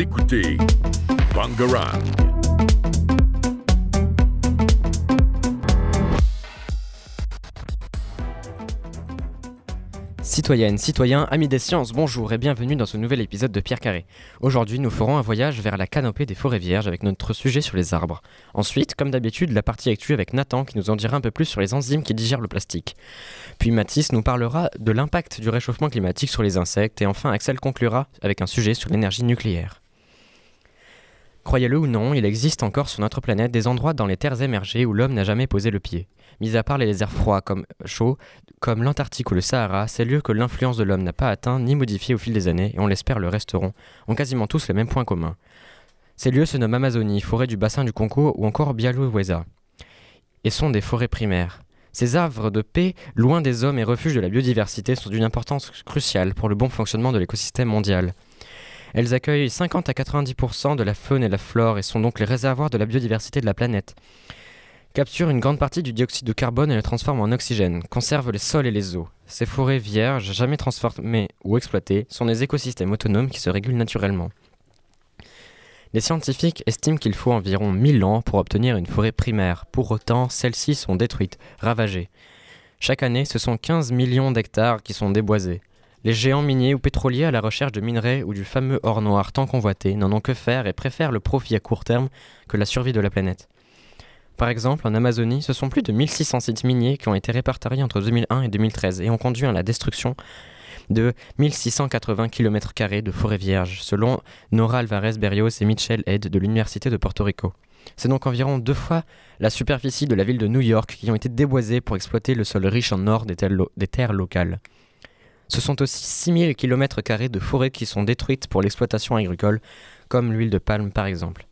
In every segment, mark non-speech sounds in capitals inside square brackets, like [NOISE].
Écoutez. Citoyennes, citoyens, amis des sciences, bonjour et bienvenue dans ce nouvel épisode de Pierre Carré. Aujourd'hui, nous ferons un voyage vers la canopée des forêts vierges avec notre sujet sur les arbres. Ensuite, comme d'habitude, la partie actuelle avec Nathan qui nous en dira un peu plus sur les enzymes qui digèrent le plastique. Puis Mathis nous parlera de l'impact du réchauffement climatique sur les insectes et enfin Axel conclura avec un sujet sur l'énergie nucléaire. Croyez-le ou non, il existe encore sur notre planète des endroits dans les terres émergées où l'homme n'a jamais posé le pied. Mis à part les déserts froids comme chauds, comme l'Antarctique ou le Sahara, ces lieux que l'influence de l'homme n'a pas atteint ni modifié au fil des années, et on l'espère le resteront, ont quasiment tous les mêmes points communs. Ces lieux se nomment Amazonie, forêt du bassin du Congo ou encore Bialouweza, et sont des forêts primaires. Ces arbres de paix, loin des hommes et refuges de la biodiversité, sont d'une importance cruciale pour le bon fonctionnement de l'écosystème mondial. Elles accueillent 50 à 90% de la faune et la flore et sont donc les réservoirs de la biodiversité de la planète capturent une grande partie du dioxyde de carbone et le transforment en oxygène, conservent les sols et les eaux. Ces forêts vierges, jamais transformées ou exploitées, sont des écosystèmes autonomes qui se régulent naturellement. Les scientifiques estiment qu'il faut environ 1000 ans pour obtenir une forêt primaire. Pour autant, celles-ci sont détruites, ravagées. Chaque année, ce sont 15 millions d'hectares qui sont déboisés. Les géants miniers ou pétroliers à la recherche de minerais ou du fameux or noir tant convoité n'en ont que faire et préfèrent le profit à court terme que la survie de la planète. Par exemple, en Amazonie, ce sont plus de 1600 sites miniers qui ont été répertoriés entre 2001 et 2013 et ont conduit à la destruction de 1680 km de forêts vierges, selon Nora Alvarez Berrios et Mitchell Head de l'Université de Porto Rico. C'est donc environ deux fois la superficie de la ville de New York qui ont été déboisées pour exploiter le sol riche en or des terres, des terres locales. Ce sont aussi 6000 km de forêts qui sont détruites pour l'exploitation agricole, comme l'huile de palme par exemple.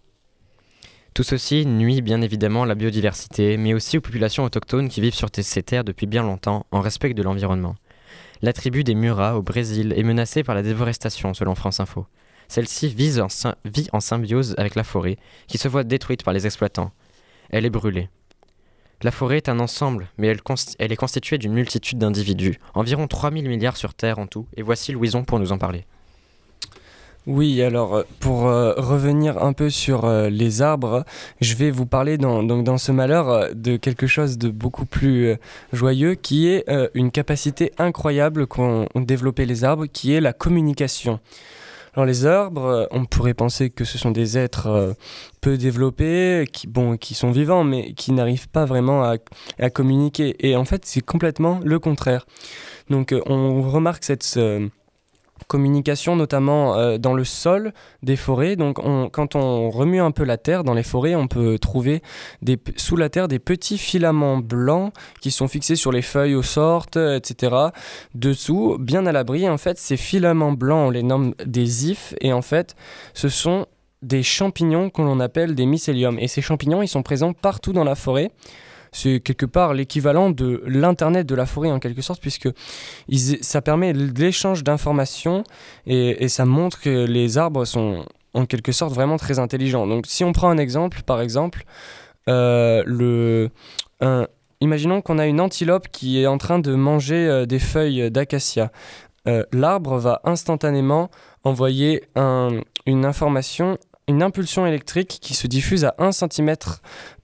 Tout ceci nuit bien évidemment à la biodiversité, mais aussi aux populations autochtones qui vivent sur ces terres depuis bien longtemps, en respect de l'environnement. La tribu des Muras au Brésil est menacée par la déforestation, selon France Info. Celle-ci vit en symbiose avec la forêt, qui se voit détruite par les exploitants. Elle est brûlée. La forêt est un ensemble, mais elle, est constituée d'une multitude d'individus, environ 3000 milliards sur Terre en tout, et voici Louison pour nous en parler. Oui, alors euh, pour euh, revenir un peu sur euh, les arbres, je vais vous parler dans ce malheur de quelque chose de beaucoup plus joyeux qui est une capacité incroyable qu'ont développé les arbres, qui est la communication. Alors les arbres, on pourrait penser que ce sont des êtres peu développés, qui, bon, qui sont vivants, mais qui n'arrivent pas vraiment à, à, communiquer. Et en fait, c'est complètement le contraire. Donc on remarque cette communication notamment euh, dans le sol des forêts. Donc quand on remue un peu la terre dans les forêts, on peut trouver sous la terre des petits filaments blancs qui sont fixés sur les feuilles aux sortes, etc. Dessous, bien à l'abri, en fait, ces filaments blancs, on les nomme des ifs et en fait, ce sont des champignons qu'on appelle des mycéliums. Et ces champignons, ils sont présents partout dans la forêt c'est quelque part l'équivalent de l'Internet de la forêt en quelque sorte, puisque ça permet l'échange d'informations et, ça montre que les arbres sont en quelque sorte vraiment très intelligents. Donc si on prend un exemple, par exemple, euh, imaginons qu'on a une antilope qui est en train de manger euh, des feuilles d'acacia. Euh, l'arbre va instantanément envoyer une information une impulsion électrique qui se diffuse à 1 cm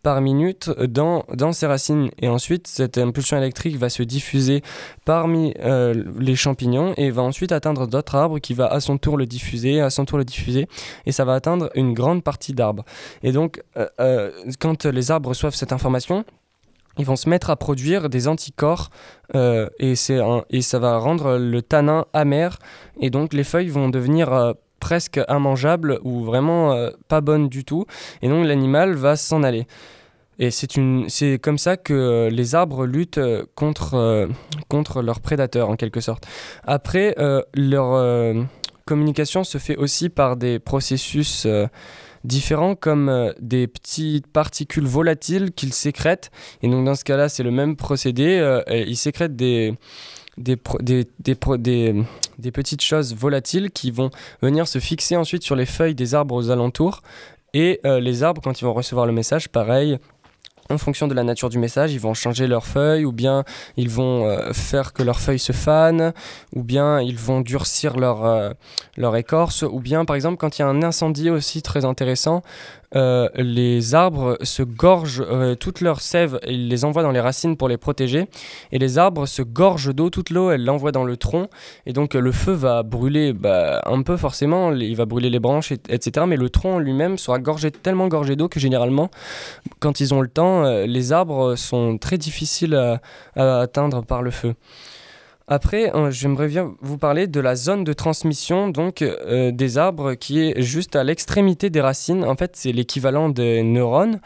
par minute dans, dans ses racines. Et ensuite, cette impulsion électrique va se diffuser parmi euh, les champignons et va ensuite atteindre d'autres arbres qui va à son tour le diffuser, à son tour le diffuser. Et ça va atteindre une grande partie d'arbres. Et donc, euh, euh, quand les arbres reçoivent cette information, ils vont se mettre à produire des anticorps et, et ça va rendre le tanin amer et donc les feuilles vont devenir presque immangeable ou vraiment euh, pas bonne du tout. Et donc l'animal va s'en aller. Et c'est comme ça que euh, les arbres luttent euh, contre, contre leurs prédateurs en quelque sorte. Après, leur communication se fait aussi par des processus différents comme des petites particules volatiles qu'ils sécrètent. Et donc dans ce cas-là, c'est le même procédé. ils sécrètent des, des, des, des, petites choses volatiles qui vont venir se fixer ensuite sur les feuilles des arbres aux alentours. Et euh, les arbres, quand ils vont recevoir le message, pareil, en fonction de la nature du message, ils vont changer leurs feuilles, ou bien ils vont euh, faire que leurs feuilles se fanent, ou bien ils vont durcir leur, euh, leur écorce, ou bien par exemple quand il y a un incendie aussi très intéressant, euh, les arbres se gorgent toute leur sève, ils les envoient dans les racines pour les protéger, et les arbres se gorgent d'eau, toute l'eau, elle l'envoie dans le tronc, et donc le feu va brûler bah, un peu forcément, il va brûler les branches, etc., mais le tronc lui-même sera gorgé, tellement gorgé d'eau que généralement, quand ils ont le temps, euh, les arbres sont très difficiles à, atteindre par le feu. Après, euh, j'aimerais bien vous parler de la zone de transmission donc euh, des arbres qui est juste à l'extrémité des racines. En fait, c'est l'équivalent des neurones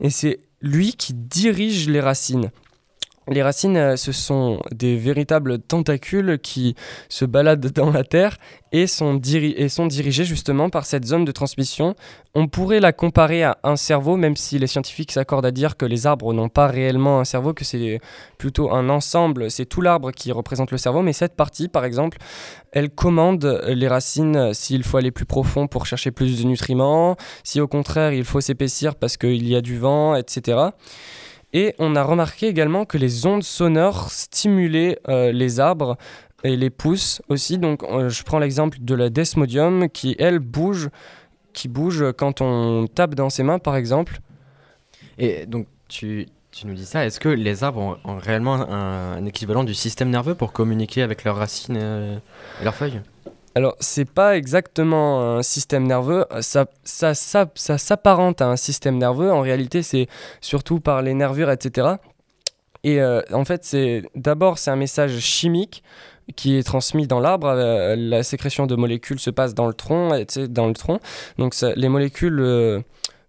et c'est lui qui dirige les racines. Les racines, euh, ce sont des véritables tentacules qui se baladent [LAUGHS] dans la terre et sont, et sont, dirigés justement par cette zone de transmission. On pourrait la comparer à un cerveau, même si les scientifiques s'accordent à dire que les arbres n'ont pas réellement un cerveau, que c'est plutôt un ensemble, c'est tout l'arbre qui représente le cerveau, mais cette partie, par exemple, elle commande les racines s'il faut aller plus profond pour chercher plus de nutriments, si au contraire il faut s'épaissir parce qu'il y a du vent, etc. Et on a remarqué également que les ondes sonores stimulaient euh, les arbres et les pousses aussi. Donc euh, je prends l'exemple de la desmodium qui, elle, bouge, qui bouge quand on tape dans ses mains, par exemple. Et donc tu, tu nous dis ça, est-ce que les arbres ont, réellement un, équivalent du système nerveux pour communiquer avec leurs racines euh, et leurs feuilles? Alors, c'est pas exactement un système nerveux, ça, ça, ça, ça s'apparente à un système nerveux. En réalité, c'est surtout par les nervures, etc. Et euh, en fait, c'est d'abord c'est un message chimique qui est transmis dans l'arbre. Euh, la sécrétion de molécules se passe dans le tronc, dans le tronc. Donc les molécules euh,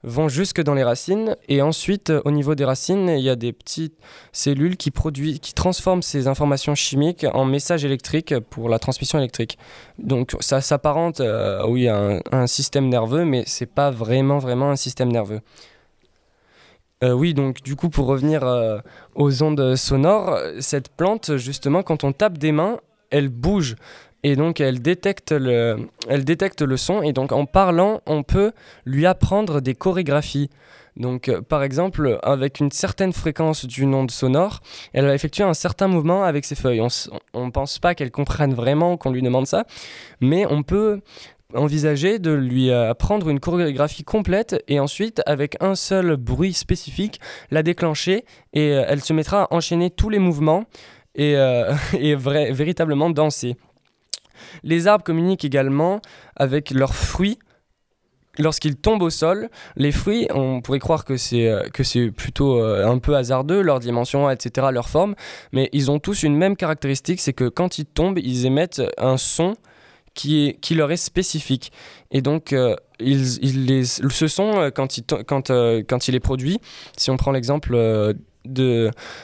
vont jusque dans les racines. Et ensuite au niveau des racines il y a des petites cellules qui produisent qui transforment ces informations chimiques en messages électriques pour la transmission électrique. Donc ça s'apparente euh, à un, système nerveux mais c'est pas vraiment un système nerveux. Euh, oui, donc du coup, pour revenir euh, aux ondes sonores, cette plante, justement, quand on tape des mains, elle bouge et donc elle détecte le, elle détecte le son et donc en parlant on peut lui apprendre des chorégraphies. Donc euh, par exemple avec une certaine fréquence d'une onde sonore, elle va effectuer un certain mouvement avec ses feuilles. On ne pense pas qu'elle comprenne vraiment qu'on lui demande ça, mais on peut envisager de lui apprendre une chorégraphie complète et ensuite avec un seul bruit spécifique la déclencher et euh, elle se mettra à enchaîner tous les mouvements et, euh, [LAUGHS] et véritablement danser. Les arbres communiquent également avec leurs fruits. Lorsqu'ils tombent au sol, les fruits, on pourrait croire que c'est euh, que c'est plutôt euh, un peu hasardeux, leur dimension, etc., leur forme, mais ils ont tous une même caractéristique, c'est que quand ils tombent, ils émettent un son qui, qui leur est spécifique. Et donc, euh, ils, ce son, quand il, quand, quand il est produit, si on prend l'exemple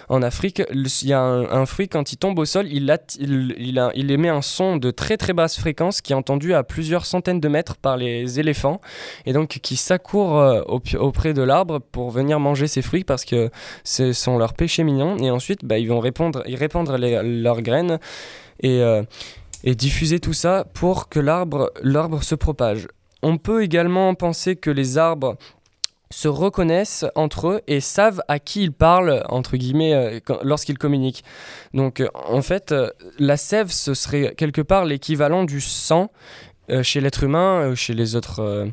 en Afrique, il y a un, fruit, quand il tombe au sol, il, émet un son de très très basse fréquence qui est entendu à plusieurs centaines de mètres par les éléphants et donc qui s'accourent euh, auprès de l'arbre pour venir manger ces fruits parce que ce sont leurs péchés mignons et ensuite bah, ils vont répandre, leurs graines euh, et diffuser tout ça pour que l'arbre se propage. On peut également penser que les arbres se reconnaissent entre eux et savent à qui ils parlent, entre guillemets, euh, lorsqu'ils communiquent. Donc euh, en fait, euh, la sève, ce serait quelque part l'équivalent du sang euh, chez l'être humain, euh, chez les autres euh,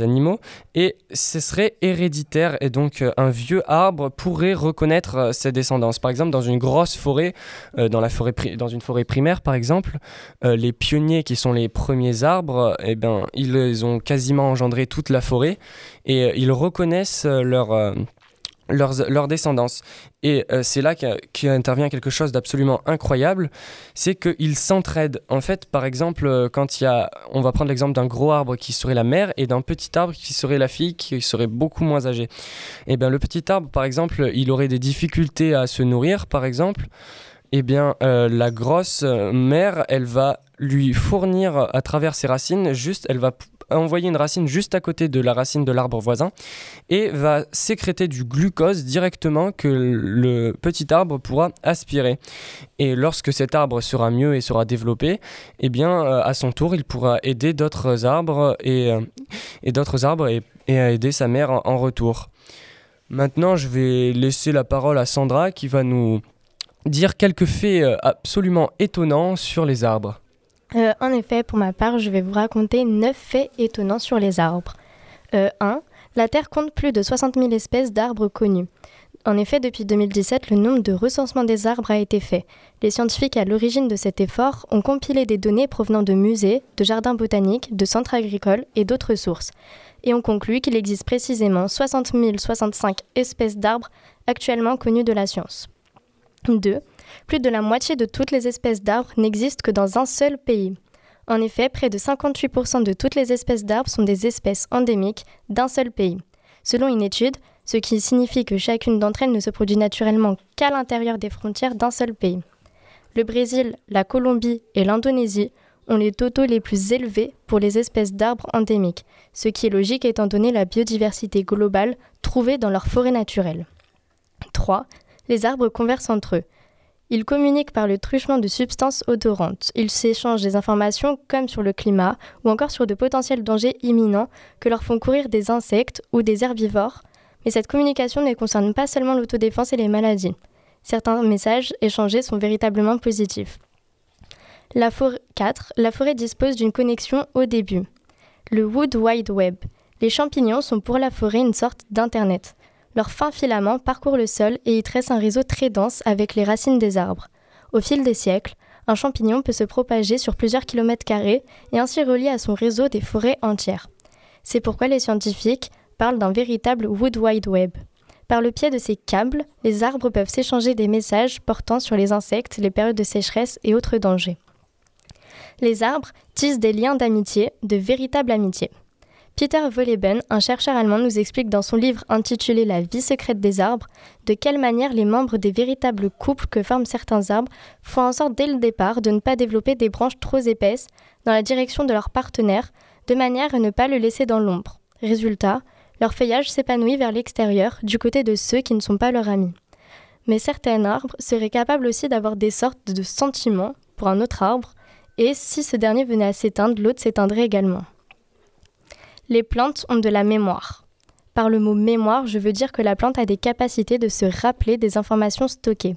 animaux, et ce serait héréditaire, et donc un vieux arbre pourrait reconnaître ses descendances. Par exemple, dans une grosse forêt, dans, la forêt dans une forêt primaire par exemple, les pionniers qui sont les premiers arbres, eh ben, ils ont quasiment engendré toute la forêt, et ils reconnaissent leur leur, descendance. Et euh, c'est là qu'intervient quelque chose d'absolument incroyable, c'est qu'ils s'entraident. En fait, par exemple, euh, quand il y a, on va prendre l'exemple d'un gros arbre qui serait la mère et d'un petit arbre qui serait la fille qui serait beaucoup moins âgée. Et eh bien le petit arbre, par exemple, il aurait des difficultés à se nourrir, par exemple. Et eh bien, euh, la grosse mère, elle va lui fournir à travers ses racines, juste, elle va envoyer une racine juste à côté de la racine de l'arbre voisin et va sécréter du glucose directement que le petit arbre pourra aspirer. Et lorsque cet arbre sera mieux et sera développé, eh bien, euh, à son tour, il pourra aider d'autres arbres et, euh, d'autres arbres et, et, aider sa mère en, retour. Maintenant, je vais laisser la parole à Sandra qui va nous dire quelques faits euh, absolument étonnants sur les arbres. Euh, en effet, pour ma part, je vais vous raconter 9 faits étonnants sur les arbres. 1. la Terre compte plus de 60 000 espèces d'arbres connus. En effet, depuis 2017, le nombre de recensements des arbres a été fait. Les scientifiques à l'origine de cet effort ont compilé des données provenant de musées, de jardins botaniques, de centres agricoles et d'autres sources, et ont conclu qu'il existe précisément 60 065 espèces d'arbres actuellement connues de la science. 2. Plus de la moitié de toutes les espèces d'arbres n'existent que dans un seul pays. En effet, près de 58% de toutes les espèces d'arbres sont des espèces endémiques d'un seul pays. Selon une étude, ce qui signifie que chacune d'entre elles ne se produit naturellement qu'à l'intérieur des frontières d'un seul pays. Le Brésil, la Colombie et l'Indonésie ont les totaux les plus élevés pour les espèces d'arbres endémiques, ce qui est logique étant donné la biodiversité globale trouvée dans leurs forêts naturelles. 3. Les arbres conversent entre eux. Ils communiquent par le truchement de substances odorantes. Ils s'échangent des informations comme sur le climat ou encore sur de potentiels dangers imminents que leur font courir des insectes ou des herbivores mais cette communication ne concerne pas seulement l'autodéfense et les maladies. Certains messages échangés sont véritablement positifs. La 4. La forêt dispose d'une connexion au début. Le Wood Wide Web. Les champignons sont pour la forêt une sorte d'Internet. Leurs fins filaments parcourent le sol et y tressent un réseau très dense avec les racines des arbres. Au fil des siècles, un champignon peut se propager sur plusieurs kilomètres carrés et ainsi relier à son réseau des forêts entières. C'est pourquoi les scientifiques parle d'un véritable Wood Wide Web. Par le pied de ces câbles, les arbres peuvent s'échanger des messages portant sur les insectes, les périodes de sécheresse et autres dangers. Les arbres tissent des liens d'amitié, de véritable amitié. Peter Wolleben, un chercheur allemand, nous explique dans son livre intitulé La vie secrète des arbres de quelle manière les membres des véritables couples que forment certains arbres font en sorte dès le départ de ne pas développer des branches trop épaisses dans la direction de leur partenaire, de manière à ne pas le laisser dans l'ombre. Résultat, leur feuillage s'épanouit vers l'extérieur, du côté de ceux qui ne sont pas leurs amis. Mais certains arbres seraient capables aussi d'avoir des sortes de sentiments pour un autre arbre, et si ce dernier venait à s'éteindre, l'autre s'éteindrait également. Les plantes ont de la mémoire. Par le mot mémoire, je veux dire que la plante a des capacités de se rappeler des informations stockées.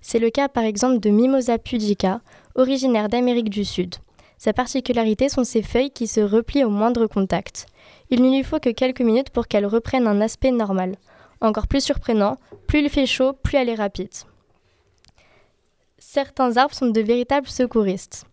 C'est le cas par exemple de Mimosa pudica, originaire d'Amérique du Sud. Sa particularité sont ses feuilles qui se replient au moindre contact. Il ne lui faut que quelques minutes pour qu'elle reprenne un aspect normal. Encore plus surprenant, plus il fait chaud, plus elle est rapide. Certains arbres sont de véritables secouristes.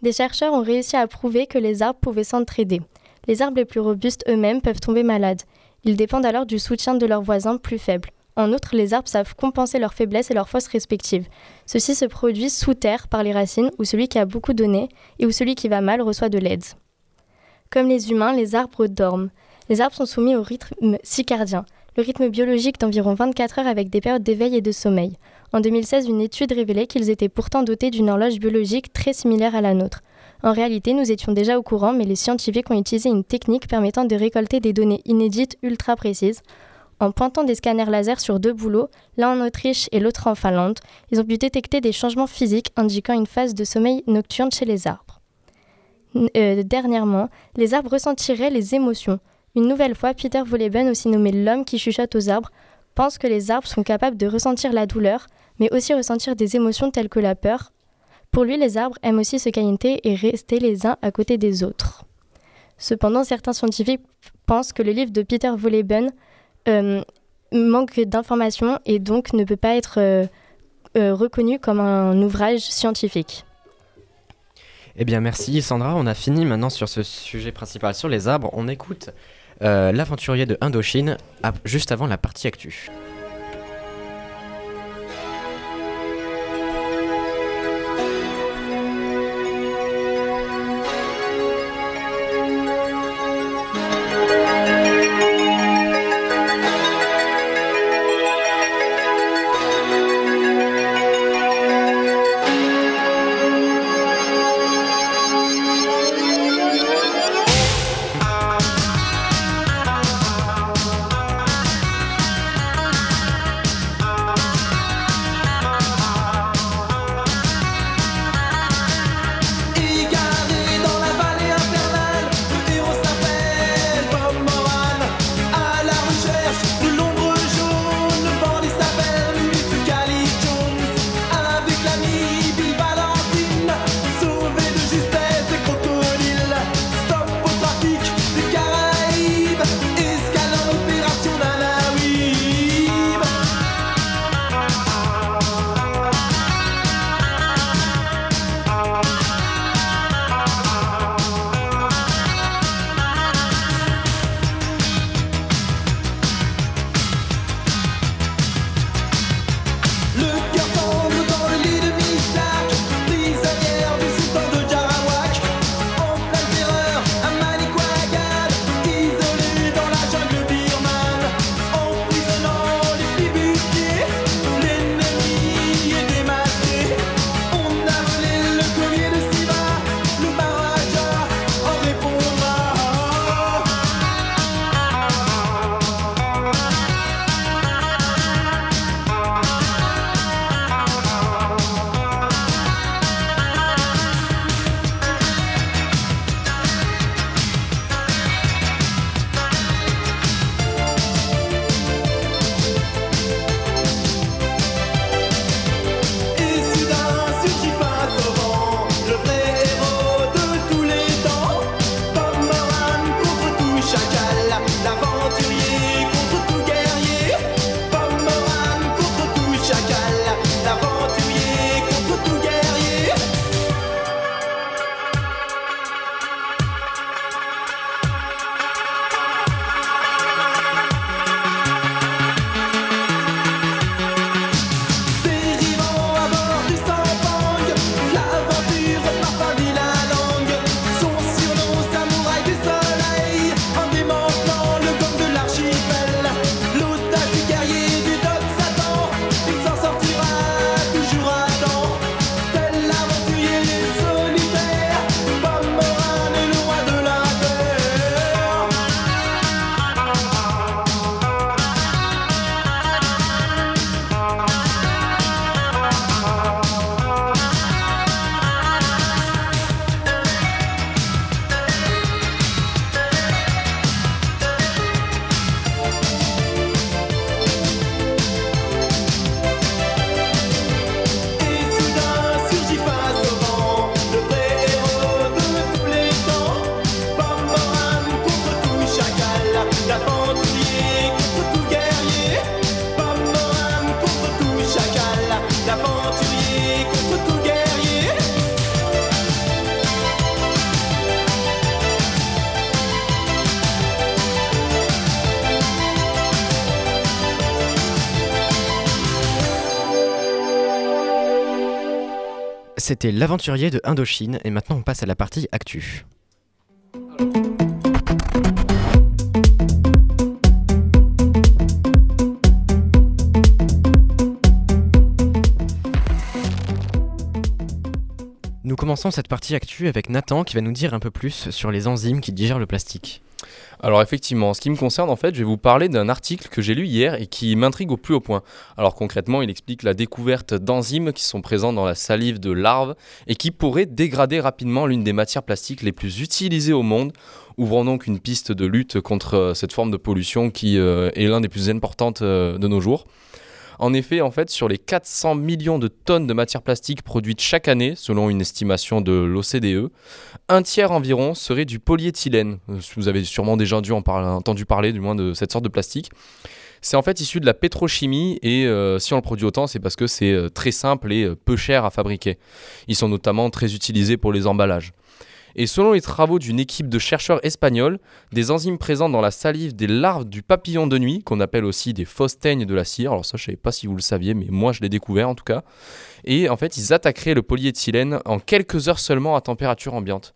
Des chercheurs ont réussi à prouver que les arbres pouvaient s'entraider. Les arbres les plus robustes eux-mêmes peuvent tomber malades. Ils dépendent alors du soutien de leurs voisins plus faibles. En outre, les arbres savent compenser leurs faiblesses et leurs forces respectives. Ceci se produit sous terre par les racines, où celui qui a beaucoup donné et où celui qui va mal reçoit de l'aide. Comme les humains, les arbres dorment. Les arbres sont soumis au rythme circadien, le rythme biologique d'environ 24 heures avec des périodes d'éveil et de sommeil. En 2016, une étude révélait qu'ils étaient pourtant dotés d'une horloge biologique très similaire à la nôtre. En réalité, nous étions déjà au courant, mais les scientifiques ont utilisé une technique permettant de récolter des données inédites ultra précises. En pointant des scanners laser sur deux boulots, l'un en Autriche et l'autre en Finlande, ils ont pu détecter des changements physiques indiquant une phase de sommeil nocturne chez les arbres. Euh, dernièrement, les arbres ressentiraient les émotions. Une nouvelle fois, Peter Wolleben, aussi nommé l'homme qui chuchote aux arbres, pense que les arbres sont capables de ressentir la douleur, mais aussi ressentir des émotions telles que la peur. Pour lui, les arbres aiment aussi se câliner et rester les uns à côté des autres. Cependant, certains scientifiques pensent que le livre de Peter Wolleben euh, manque d'informations et donc ne peut pas être euh, reconnu comme un ouvrage scientifique. Eh bien merci Sandra, on a fini maintenant sur ce sujet principal sur les arbres. On écoute euh, l'aventurier de Indochine juste avant la partie actu. C'était l'aventurier de Indochine et maintenant on passe à la partie actu. Nous commençons cette partie actu avec Nathan qui va nous dire un peu plus sur les enzymes qui digèrent le plastique. Alors effectivement, en ce qui me concerne, en fait, je vais vous parler d'un article que j'ai lu hier et qui m'intrigue au plus haut point. Alors concrètement, il explique la découverte d'enzymes qui sont présents dans la salive de larves et qui pourraient dégrader rapidement l'une des matières plastiques les plus utilisées au monde, ouvrant donc une piste de lutte contre euh, cette forme de pollution qui euh, est l'un des plus importantes euh, de nos jours. En effet, en fait, sur les 400 millions de tonnes de matières plastiques produites chaque année, selon une estimation de l'OCDE, un tiers environ serait du polyéthylène. Euh, Vous avez sûrement déjà entendu parler, du moins, de cette sorte de plastique. C'est en fait issu de la pétrochimie et euh, si on le produit autant, c'est parce que c'est euh, très simple et peu cher à fabriquer. Ils sont notamment très utilisés pour les emballages. Et selon les travaux d'une équipe de chercheurs espagnols, des enzymes présentes dans la salive des larves du papillon de nuit, qu'on appelle aussi des fausses teignes de la cire. Alors ça, je ne savais pas si vous le saviez, mais moi, je l'ai découvert en tout cas. Et en fait, ils attaqueraient le polyéthylène en quelques heures seulement à température ambiante.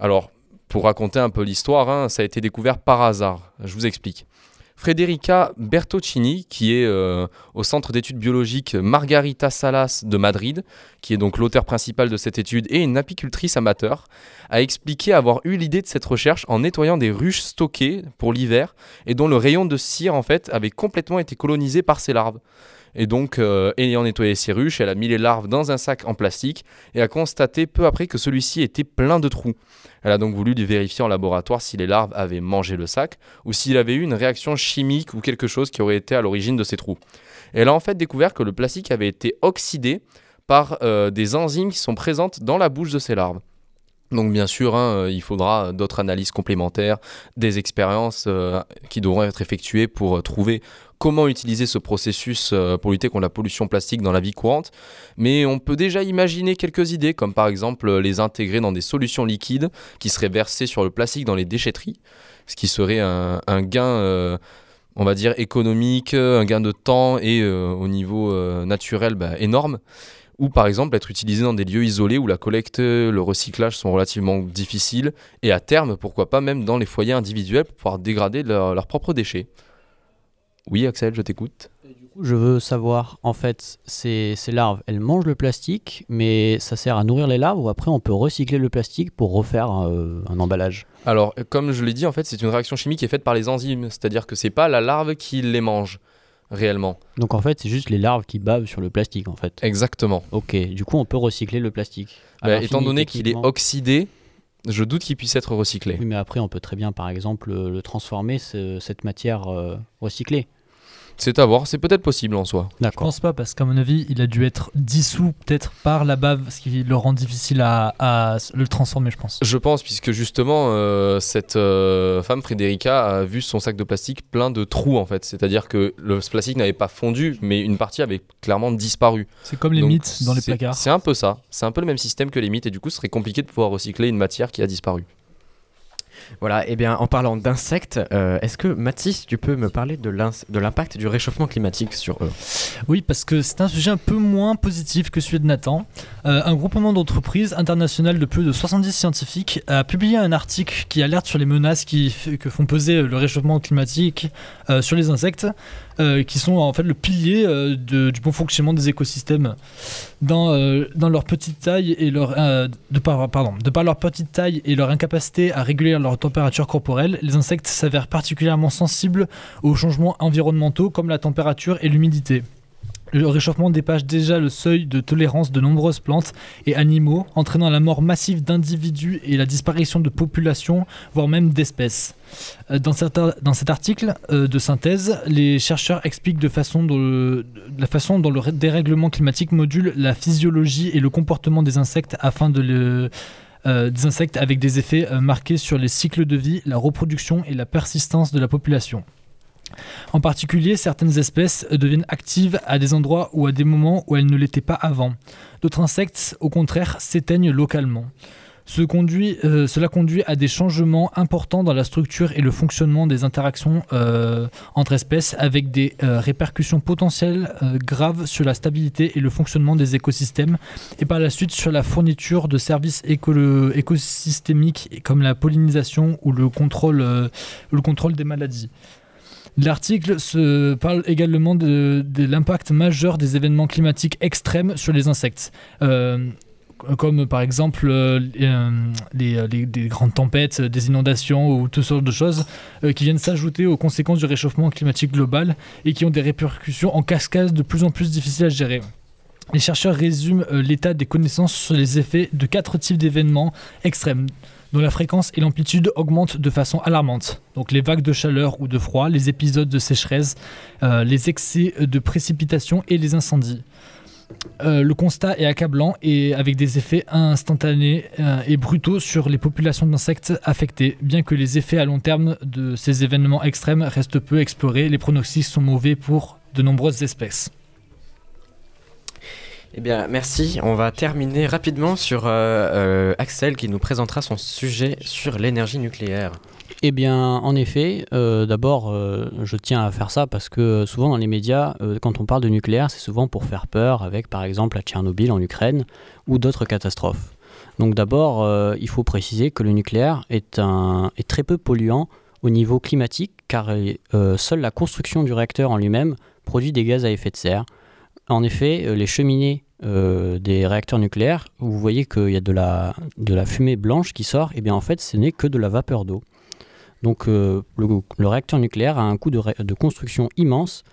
Alors, pour raconter un peu l'histoire, hein, ça a été découvert par hasard. Je vous explique. Frederica Bertocchini, qui est euh, au centre d'études biologiques Margarita Salas de Madrid, qui est donc l'auteur principal de cette étude et une apicultrice amateur, a expliqué avoir eu l'idée de cette recherche en nettoyant des ruches stockées pour l'hiver et dont le rayon de cire en fait avait complètement été colonisé par ces larves. Et donc, euh, ayant nettoyé ces ruches, elle a mis les larves dans un sac en plastique et a constaté peu après que celui-ci était plein de trous. Elle a donc voulu vérifier en laboratoire si les larves avaient mangé le sac ou s'il avait eu une réaction chimique ou quelque chose qui aurait été à l'origine de ces trous. Elle a en fait découvert que le plastique avait été oxydé par euh, des enzymes qui sont présentes dans la bouche de ces larves. Donc bien sûr, hein, euh, il faudra d'autres analyses complémentaires, des expériences qui devront être effectuées pour trouver comment utiliser ce processus euh, pour lutter contre la pollution plastique dans la vie courante. Mais on peut déjà imaginer quelques idées, comme par exemple euh, les intégrer dans des solutions liquides qui seraient versées sur le plastique dans les déchetteries, ce qui serait un, gain, euh, on va dire, économique, un gain de temps et au niveau naturel bah, énorme ou par exemple être utilisé dans des lieux isolés où la collecte, le recyclage sont relativement difficiles, et à terme, pourquoi pas même dans les foyers individuels pour pouvoir dégrader leur- leurs propres déchets. Oui, Axel, je t'écoute. Je veux savoir, en fait, ces, ces larves, elles mangent le plastique, mais ça sert à nourrir les larves ou après on peut recycler le plastique pour refaire euh, un emballage? Alors, comme je l'ai dit, en fait, c'est une réaction chimique qui est faite par les enzymes, c'est-à-dire que c'est pas la larve qui les mange réellement. Donc en fait, c'est juste les larves qui bavent sur le plastique, en fait. Exactement. Ok, du coup, on peut recycler le plastique. Bah, étant donné qu'il est oxydé, je doute qu'il puisse être recyclé. Oui, mais après, on peut très bien, par exemple, le, le transformer, ce- cette matière euh, recyclée. C'est à voir, c'est peut-être possible en soi. Je pense pas parce qu'à mon avis, il a dû être dissous peut-être par la bave, ce qui le rend difficile à, le transformer, je pense. Je pense, puisque justement, euh, cette euh, femme, Frédérica, a vu son sac de plastique plein de trous, en fait. C'est-à-dire que le plastique n'avait pas fondu, mais une partie avait clairement disparu. C'est comme les Donc, mythes dans les placards. C'est un peu ça. C'est un peu le même système que les mythes, et du coup, ce serait compliqué de pouvoir recycler une matière qui a disparu. Voilà, et bien en parlant d'insectes, euh, est-ce que Mathis, tu peux me parler de l'impact du réchauffement climatique sur eux? Oui, parce que c'est un sujet un peu moins positif que celui de Nathan. Euh, un groupement d'entreprises internationales de plus de 70 scientifiques a publié un article qui alerte sur les menaces que font peser le réchauffement climatique euh, sur les insectes, qui sont en fait le pilier euh, du bon fonctionnement des écosystèmes. Dans, euh, dans leur petite taille et leur euh, de par pardon de par leur petite taille et leur incapacité à réguler leur température corporelle, les insectes s'avèrent particulièrement sensibles aux changements environnementaux comme la température et l'humidité. Le réchauffement dépasse déjà le seuil de tolérance de nombreuses plantes et animaux, entraînant la mort massive d'individus et la disparition de populations, voire même d'espèces. Euh, Dans, cet article euh, de synthèse, les chercheurs expliquent de, façon la façon dont le dérèglement climatique module la physiologie et le comportement des insectes afin de le, euh, des insectes avec des effets euh, marqués sur les cycles de vie, la reproduction et la persistance de la population. En particulier, certaines espèces deviennent actives à des endroits ou à des moments où elles ne l'étaient pas avant. D'autres insectes, au contraire, s'éteignent localement. Euh, cela conduit à des changements importants dans la structure et le fonctionnement des interactions euh, entre espèces avec des euh, répercussions potentielles graves sur la stabilité et le fonctionnement des écosystèmes et par la suite sur la fourniture de services écosystémiques comme la pollinisation ou le contrôle des maladies. L'article se parle également de, l'impact majeur des événements climatiques extrêmes sur les insectes. Euh, comme par exemple euh, les, euh, grandes tempêtes, des inondations ou toutes sortes de choses qui viennent s'ajouter aux conséquences du réchauffement climatique global et qui ont des répercussions en cascade de plus en plus difficiles à gérer. Les chercheurs résument euh, l'état des connaissances sur les effets de quatre types d'événements extrêmes dont la fréquence et l'amplitude augmentent de façon alarmante. Donc les vagues de chaleur ou de froid, les épisodes de sécheresse, euh, les excès de précipitation et les incendies. Euh, le constat est accablant et avec des effets instantanés et brutaux sur les populations d'insectes affectées. Bien que les effets à long terme de ces événements extrêmes restent peu explorés, les pronostics sont mauvais pour de nombreuses espèces. Eh bien, merci. On va terminer rapidement sur euh, euh, Axel qui nous présentera son sujet sur l'énergie nucléaire. Eh bien, en effet, euh, d'abord, je tiens à faire ça parce que souvent dans les médias, quand on parle de nucléaire, c'est souvent pour faire peur avec, par exemple, la Tchernobyl en Ukraine ou d'autres catastrophes. Donc d'abord, il faut préciser que le nucléaire est, un, est très peu polluant au niveau climatique car seule la construction du réacteur en lui-même produit des gaz à effet de serre. En effet, les cheminées euh, des réacteurs nucléaires, vous voyez qu'il y a de la, de la fumée blanche qui sort, et bien en fait, ce n'est que de la vapeur d'eau. Donc euh, le, réacteur nucléaire a un coût de, de construction immense,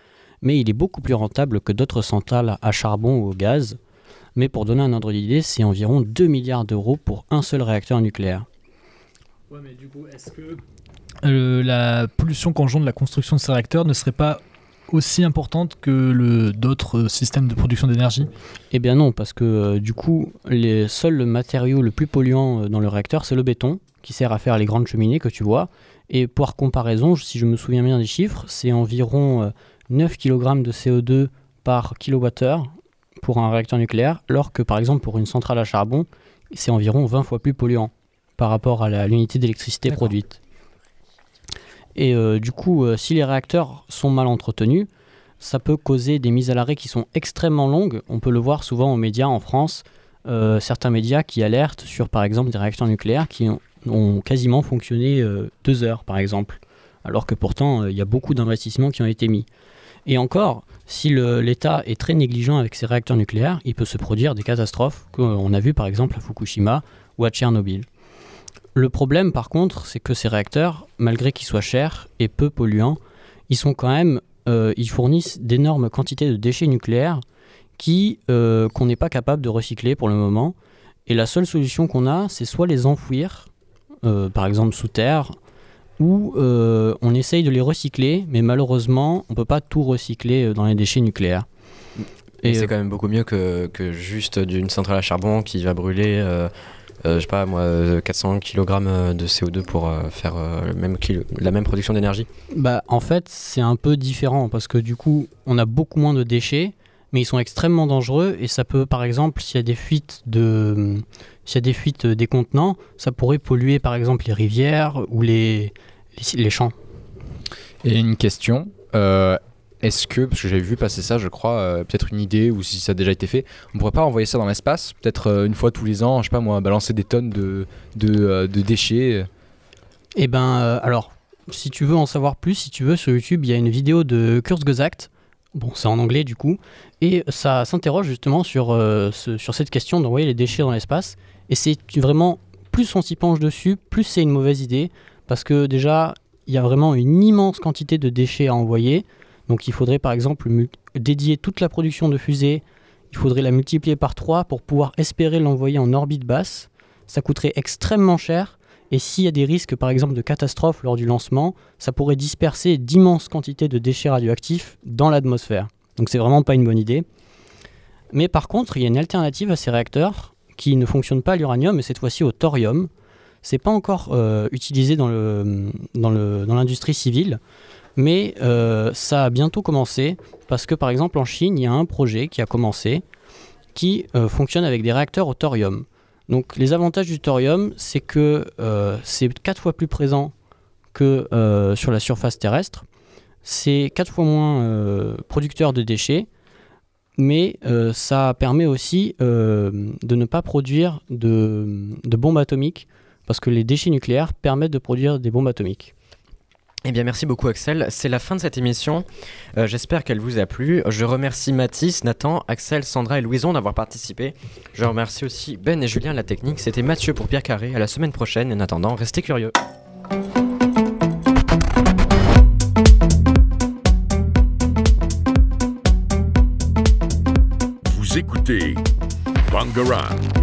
mais il est beaucoup plus rentable que d'autres centrales à charbon ou au gaz. Mais pour donner un ordre d'idée, c'est environ 2 milliards d'euros pour un seul réacteur nucléaire. Ouais, mais du coup, est-ce que euh, la pollution qu'engendre la construction de ces réacteurs ne serait pas aussi importante que d'autres systèmes de production d'énergie? Eh bien non, parce que euh, du coup, les, seul le matériau le plus polluant euh, dans le réacteur, c'est le béton, qui sert à faire les grandes cheminées que tu vois. Et pour comparaison, si je me souviens bien des chiffres, c'est environ euh, 9 kg de CO2 par kilowattheure pour un réacteur nucléaire, alors que par exemple pour une centrale à charbon, c'est environ 20 fois plus polluant par rapport à l'unité d'électricité produite. Et euh, du coup, euh, si les réacteurs sont mal entretenus, ça peut causer des mises à l'arrêt qui sont extrêmement longues. On peut le voir souvent aux médias en France, euh, certains médias qui alertent sur par exemple des réacteurs nucléaires qui ont, quasiment fonctionné deux heures par exemple, alors que pourtant il y a beaucoup d'investissements qui ont été mis. Et encore, si l'État est très négligent avec ses réacteurs nucléaires, il peut se produire des catastrophes qu'on a vu par exemple à Fukushima ou à Tchernobyl. Le problème par contre, c'est que ces réacteurs, malgré qu'ils soient chers et peu polluants, ils sont quand même, euh, ils fournissent d'énormes quantités de déchets nucléaires qui euh, qu'on n'est pas capable de recycler pour le moment. Et la seule solution qu'on a, c'est soit les enfouir, euh, par exemple sous terre, ou on essaye de les recycler, mais malheureusement, on peut pas tout recycler dans les déchets nucléaires. Et Et c'est quand même beaucoup mieux que, que juste d'une centrale à charbon qui va brûler, euh, je sais pas moi, euh, 400 kg de CO2 pour euh, faire euh, le même kilo- la même production d'énergie. Bah, en fait, c'est un peu différent parce que du coup, on a beaucoup moins de déchets, mais ils sont extrêmement dangereux et ça peut, par exemple, s'il y a des fuites de, s'il y a des fuites des contenants, ça pourrait polluer, par exemple, les rivières ou les, les, les champs. Et une question. euh, est-ce que, parce que j'avais vu passer ça, je crois, euh, peut-être une idée, ou si ça a déjà été fait, on pourrait pas envoyer ça dans l'espace Peut-être euh, une fois tous les ans, je sais pas moi, balancer des tonnes de, euh, déchets Eh ben, alors, si tu veux en savoir plus, si tu veux, sur YouTube, il y a une vidéo de Kurzgesagt. Bon, c'est en anglais du coup. Et ça s'interroge justement sur, sur cette question d'envoyer les déchets dans l'espace. Et c'est vraiment, plus on s'y penche dessus, plus c'est une mauvaise idée. Parce que déjà, il y a vraiment une immense quantité de déchets à envoyer. Donc il faudrait par exemple dédier toute la production de fusées, il faudrait la multiplier par 3 pour pouvoir espérer l'envoyer en orbite basse. Ça coûterait extrêmement cher. Et s'il y a des risques, par exemple, de catastrophe lors du lancement, ça pourrait disperser d'immenses quantités de déchets radioactifs dans l'atmosphère. Donc c'est vraiment pas une bonne idée. Mais par contre, il y a une alternative à ces réacteurs qui ne fonctionne pas à l'uranium, mais cette fois-ci au thorium. C'est pas encore euh, utilisé dans l'industrie civile, mais euh, ça a bientôt commencé parce que par exemple en Chine, il y a un projet qui a commencé qui euh, fonctionne avec des réacteurs au thorium. Donc les avantages du thorium, c'est que euh, c'est 4 fois plus présent que sur la surface terrestre. C'est 4 fois moins producteur de déchets, mais ça permet aussi de ne pas produire de bombes atomiques, parce que les déchets nucléaires permettent de produire des bombes atomiques. Eh bien, merci beaucoup, Axel. C'est la fin de cette émission. Euh, J'espère qu'elle vous a plu. Je remercie Mathis, Nathan, Axel, Sandra et Louison d'avoir participé. Je remercie aussi Ben et Julien la technique. C'était Mathieu pour Pierre Carré. À la semaine prochaine. En attendant, restez curieux. Vous écoutez Bangarang.